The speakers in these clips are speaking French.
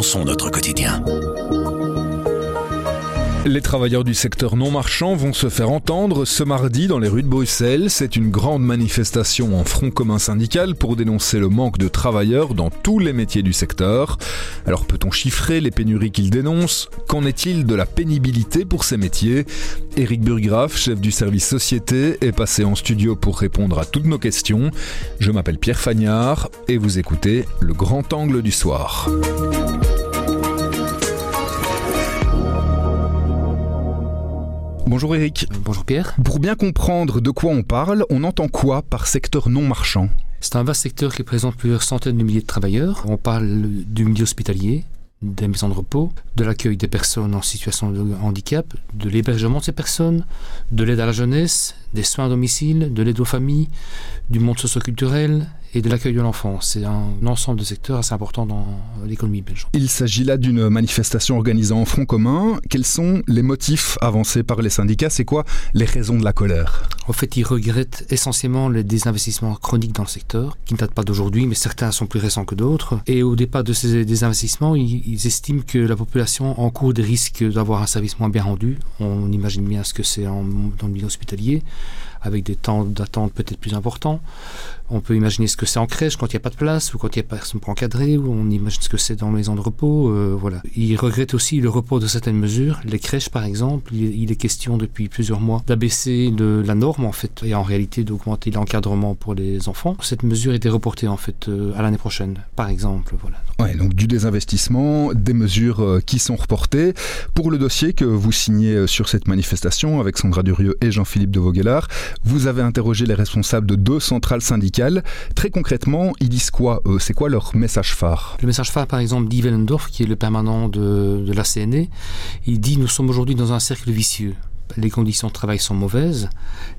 notre quotidien. Les travailleurs du secteur non marchand vont se faire entendre ce mardi dans les rues de Bruxelles. C'est une grande manifestation en front commun syndical pour dénoncer le manque de travailleurs dans tous les métiers du secteur. Alors peut-on chiffrer les pénuries qu'ils dénoncent? Qu'en est-il de la pénibilité pour ces métiers? Éric Burgraff, chef du service société, est passé en studio pour répondre à toutes nos questions. Je m'appelle Pierre Fagnard et vous écoutez Le Grand Angle du Soir. Bonjour Eric. Bonjour Pierre. Pour bien comprendre de quoi on parle, on entend quoi par secteur non marchand? C'est un vaste secteur qui présente plusieurs centaines de milliers de travailleurs. On parle du milieu hospitalier, des maisons de repos, de l'accueil des personnes en situation de handicap, de l'hébergement de ces personnes, de l'aide à la jeunesse, des soins à domicile, de l'aide aux familles, du monde socioculturel, et de l'accueil de l'enfant. C'est un ensemble de secteurs assez important dans l'économie belge. Il s'agit là d'une manifestation organisée en front commun. Quels sont les motifs avancés par les syndicats? C'est quoi les raisons de la colère? En fait, ils regrettent essentiellement les désinvestissements chroniques dans le secteur, qui ne datent pas d'aujourd'hui, mais certains sont plus récents que d'autres. Et au départ de ces désinvestissements, ils, estiment que la population encourt des risques d'avoir un service moins bien rendu. On imagine bien ce que c'est dans le milieu hospitalier avec des temps d'attente peut-être plus importants. On peut imaginer ce que c'est en crèche quand il n'y a pas de place ou quand il n'y a personne pour encadrer, ou on imagine ce que c'est dans les maisons de repos. Euh, voilà. Il regrette aussi le repos de certaines mesures. Les crèches, par exemple, il, est question depuis plusieurs mois d'abaisser la norme, en fait, et en réalité d'augmenter l'encadrement pour les enfants. Cette mesure était reportée, en fait, euh, à l'année prochaine, par exemple. Voilà. Ouais, donc du désinvestissement, des mesures euh, qui sont reportées. Pour le dossier que vous signez sur cette manifestation avec Sandra Durieux et Jean-Philippe de Vauguelard, vous avez interrogé les responsables de deux centrales syndicales. Très concrètement, ils disent quoi C'est quoi leur message phare? Le message phare, par exemple, d'Yves qui est le permanent de, de la CNE, il dit Nous sommes aujourd'hui dans un cercle vicieux. Les conditions de travail sont mauvaises,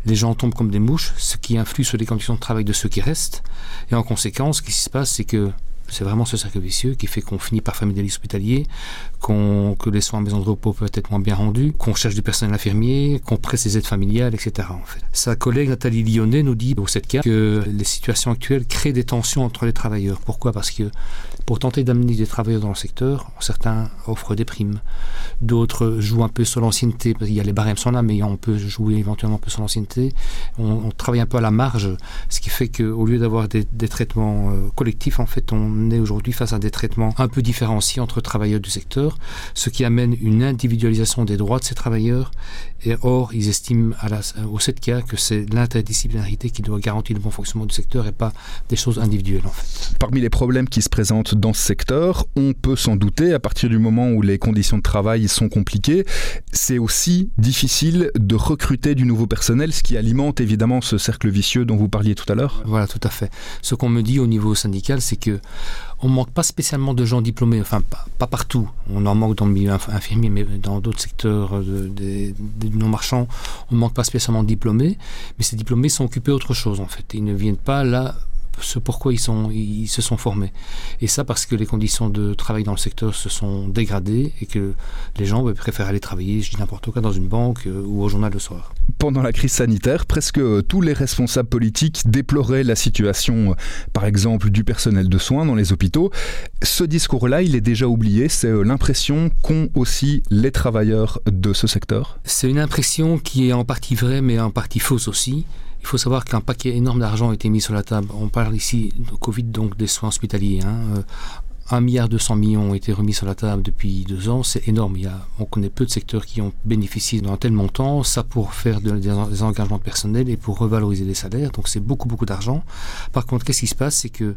les gens tombent comme des mouches, ce qui influe sur les conditions de travail de ceux qui restent. Et en conséquence, ce qui se passe, c'est que c'est vraiment ce cercle vicieux qui fait qu'on finit par fermer des hospitaliers, que les soins en maison de repos peuvent être moins bien rendus, qu'on cherche du personnel infirmier, qu'on presse les aides familiales, etc. En fait. Sa collègue Nathalie Lyonnais nous dit au 7 cas que les situations actuelles créent des tensions entre les travailleurs. Pourquoi? Parce que pour tenter d'amener des travailleurs dans le secteur, certains offrent des primes, d'autres jouent un peu sur l'ancienneté, parce qu'il y a les barèmes sont là, mais on peut jouer éventuellement un peu sur l'ancienneté. On, travaille un peu à la marge, ce qui fait qu'au lieu d'avoir des, des, traitements euh, collectifs, en fait, on est aujourd'hui face à des traitements un peu différenciés entre travailleurs du secteur ce qui amène une individualisation des droits de ces travailleurs. Et or, ils estiment à la, au 7K que c'est l'interdisciplinarité qui doit garantir le bon fonctionnement du secteur et pas des choses individuelles en fait. Parmi les problèmes qui se présentent dans ce secteur, on peut s'en douter à partir du moment où les conditions de travail sont compliquées, c'est aussi difficile de recruter du nouveau personnel, ce qui alimente évidemment ce cercle vicieux dont vous parliez tout à l'heure. Voilà, tout à fait. Ce qu'on me dit au niveau syndical, c'est que on manque pas spécialement de gens diplômés, enfin pas, partout. On en manque dans le milieu infirmier, mais dans d'autres secteurs des, non-marchands, on ne manque pas spécialement de diplômés. Mais ces diplômés sont occupés autre chose en fait. Ils ne viennent pas là ce pourquoi ils, sont, ils se sont formés. Et ça parce que les conditions de travail dans le secteur se sont dégradées et que les gens préfèrent aller travailler, je dis n'importe quoi, dans une banque euh, ou au journal le soir. Pendant la crise sanitaire, presque tous les responsables politiques déploraient la situation, par exemple, du personnel de soins dans les hôpitaux. Ce discours-là, il est déjà oublié. C'est euh, l'impression qu'ont aussi les travailleurs de ce secteur? C'est une impression qui est en partie vraie, mais en partie fausse aussi. Il faut savoir qu'un paquet énorme d'argent a été mis sur la table. On parle ici de Covid, donc des soins hospitaliers. Hein. Euh, 1 milliard 200 millions ont été remis sur la table depuis deux ans, c'est énorme. Il y a, on connaît peu de secteurs qui ont bénéficié d'un tel montant, ça pour faire des, engagements personnels et pour revaloriser les salaires, donc c'est beaucoup beaucoup d'argent. Par contre, qu'est-ce qui se passe? C'est que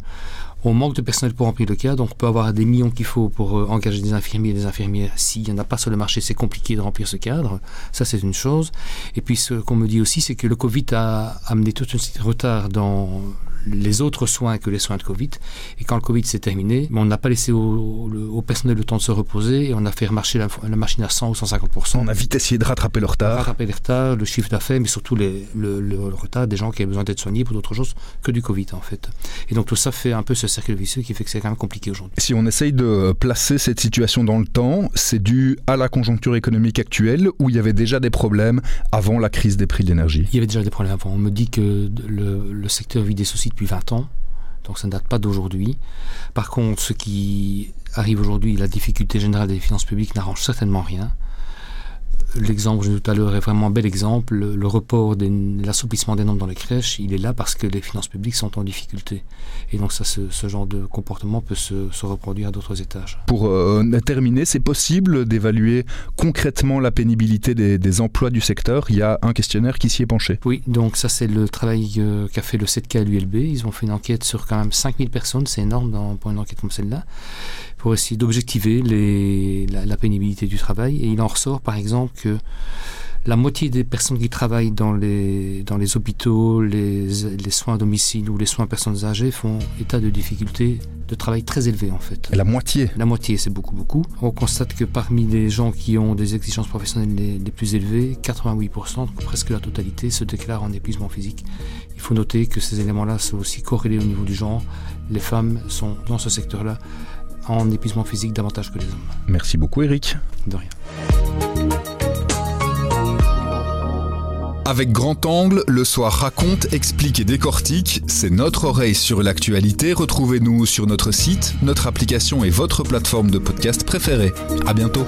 on manque de personnel pour remplir le cadre, donc on peut avoir des millions qu'il faut pour euh, engager des infirmiers et des infirmières. S'il n'y en a pas sur le marché, c'est compliqué de remplir ce cadre. Ça, c'est une chose. Et puis, ce qu'on me dit aussi, c'est que le Covid a amené tout un retard dans les autres soins que les soins de Covid. Et quand le Covid s'est terminé, on n'a pas laissé au, personnel le temps de se reposer et on a fait remarcher la, machine à 100 ou 150%. On a vite essayé de rattraper le retard. Rattraper le retard, le chiffre d'affaires, mais surtout le, retard des gens qui avaient besoin d'être soignés pour d'autres choses que du Covid en fait. Et donc tout ça fait un peu ce cercle vicieux qui fait que c'est quand même compliqué aujourd'hui. Si on essaye de placer cette situation dans le temps, c'est dû à la conjoncture économique actuelle où il y avait déjà des problèmes avant la crise des prix de l'énergie. Il y avait déjà des problèmes avant. On me dit que le, le secteur vit des soucis depuis 20 ans, donc ça ne date pas d'aujourd'hui. Par contre, ce qui arrive aujourd'hui, la difficulté générale des finances publiques n'arrange certainement rien. L'exemple que j'ai tout à l'heure est vraiment un bel exemple. Le, report l'assouplissement des normes dans les crèches, il est là parce que les finances publiques sont en difficulté. Et donc ça, ce, genre de comportement peut se, reproduire à d'autres étages. Pour euh, terminer, c'est possible d'évaluer concrètement la pénibilité des, emplois du secteur? Il y a un questionnaire qui s'y est penché. Oui, donc ça c'est le travail euh, qu'a fait le 7K à l'ULB. Ils ont fait une enquête sur quand même 5000 personnes, c'est énorme dans, pour une enquête comme celle-là pour essayer d'objectiver la, la, pénibilité du travail. Et il en ressort par exemple que la moitié des personnes qui travaillent dans les, dans les hôpitaux, les, les soins à domicile ou les soins à personnes âgées font état de difficultés de travail très élevées en fait. la moitié La moitié, c'est beaucoup, beaucoup. On constate que parmi les gens qui ont des exigences professionnelles les, les plus élevées, 88%, presque la totalité, se déclarent en épuisement physique. Il faut noter que ces éléments-là sont aussi corrélés au niveau du genre. Les femmes sont dans ce secteur-là en épuisement physique davantage que les hommes. Merci beaucoup Eric. De rien. Avec Grand Angle, le soir raconte, explique et décortique. C'est notre oreille sur l'actualité. Retrouvez-nous sur notre site, notre application et votre plateforme de podcast préférée. À bientôt.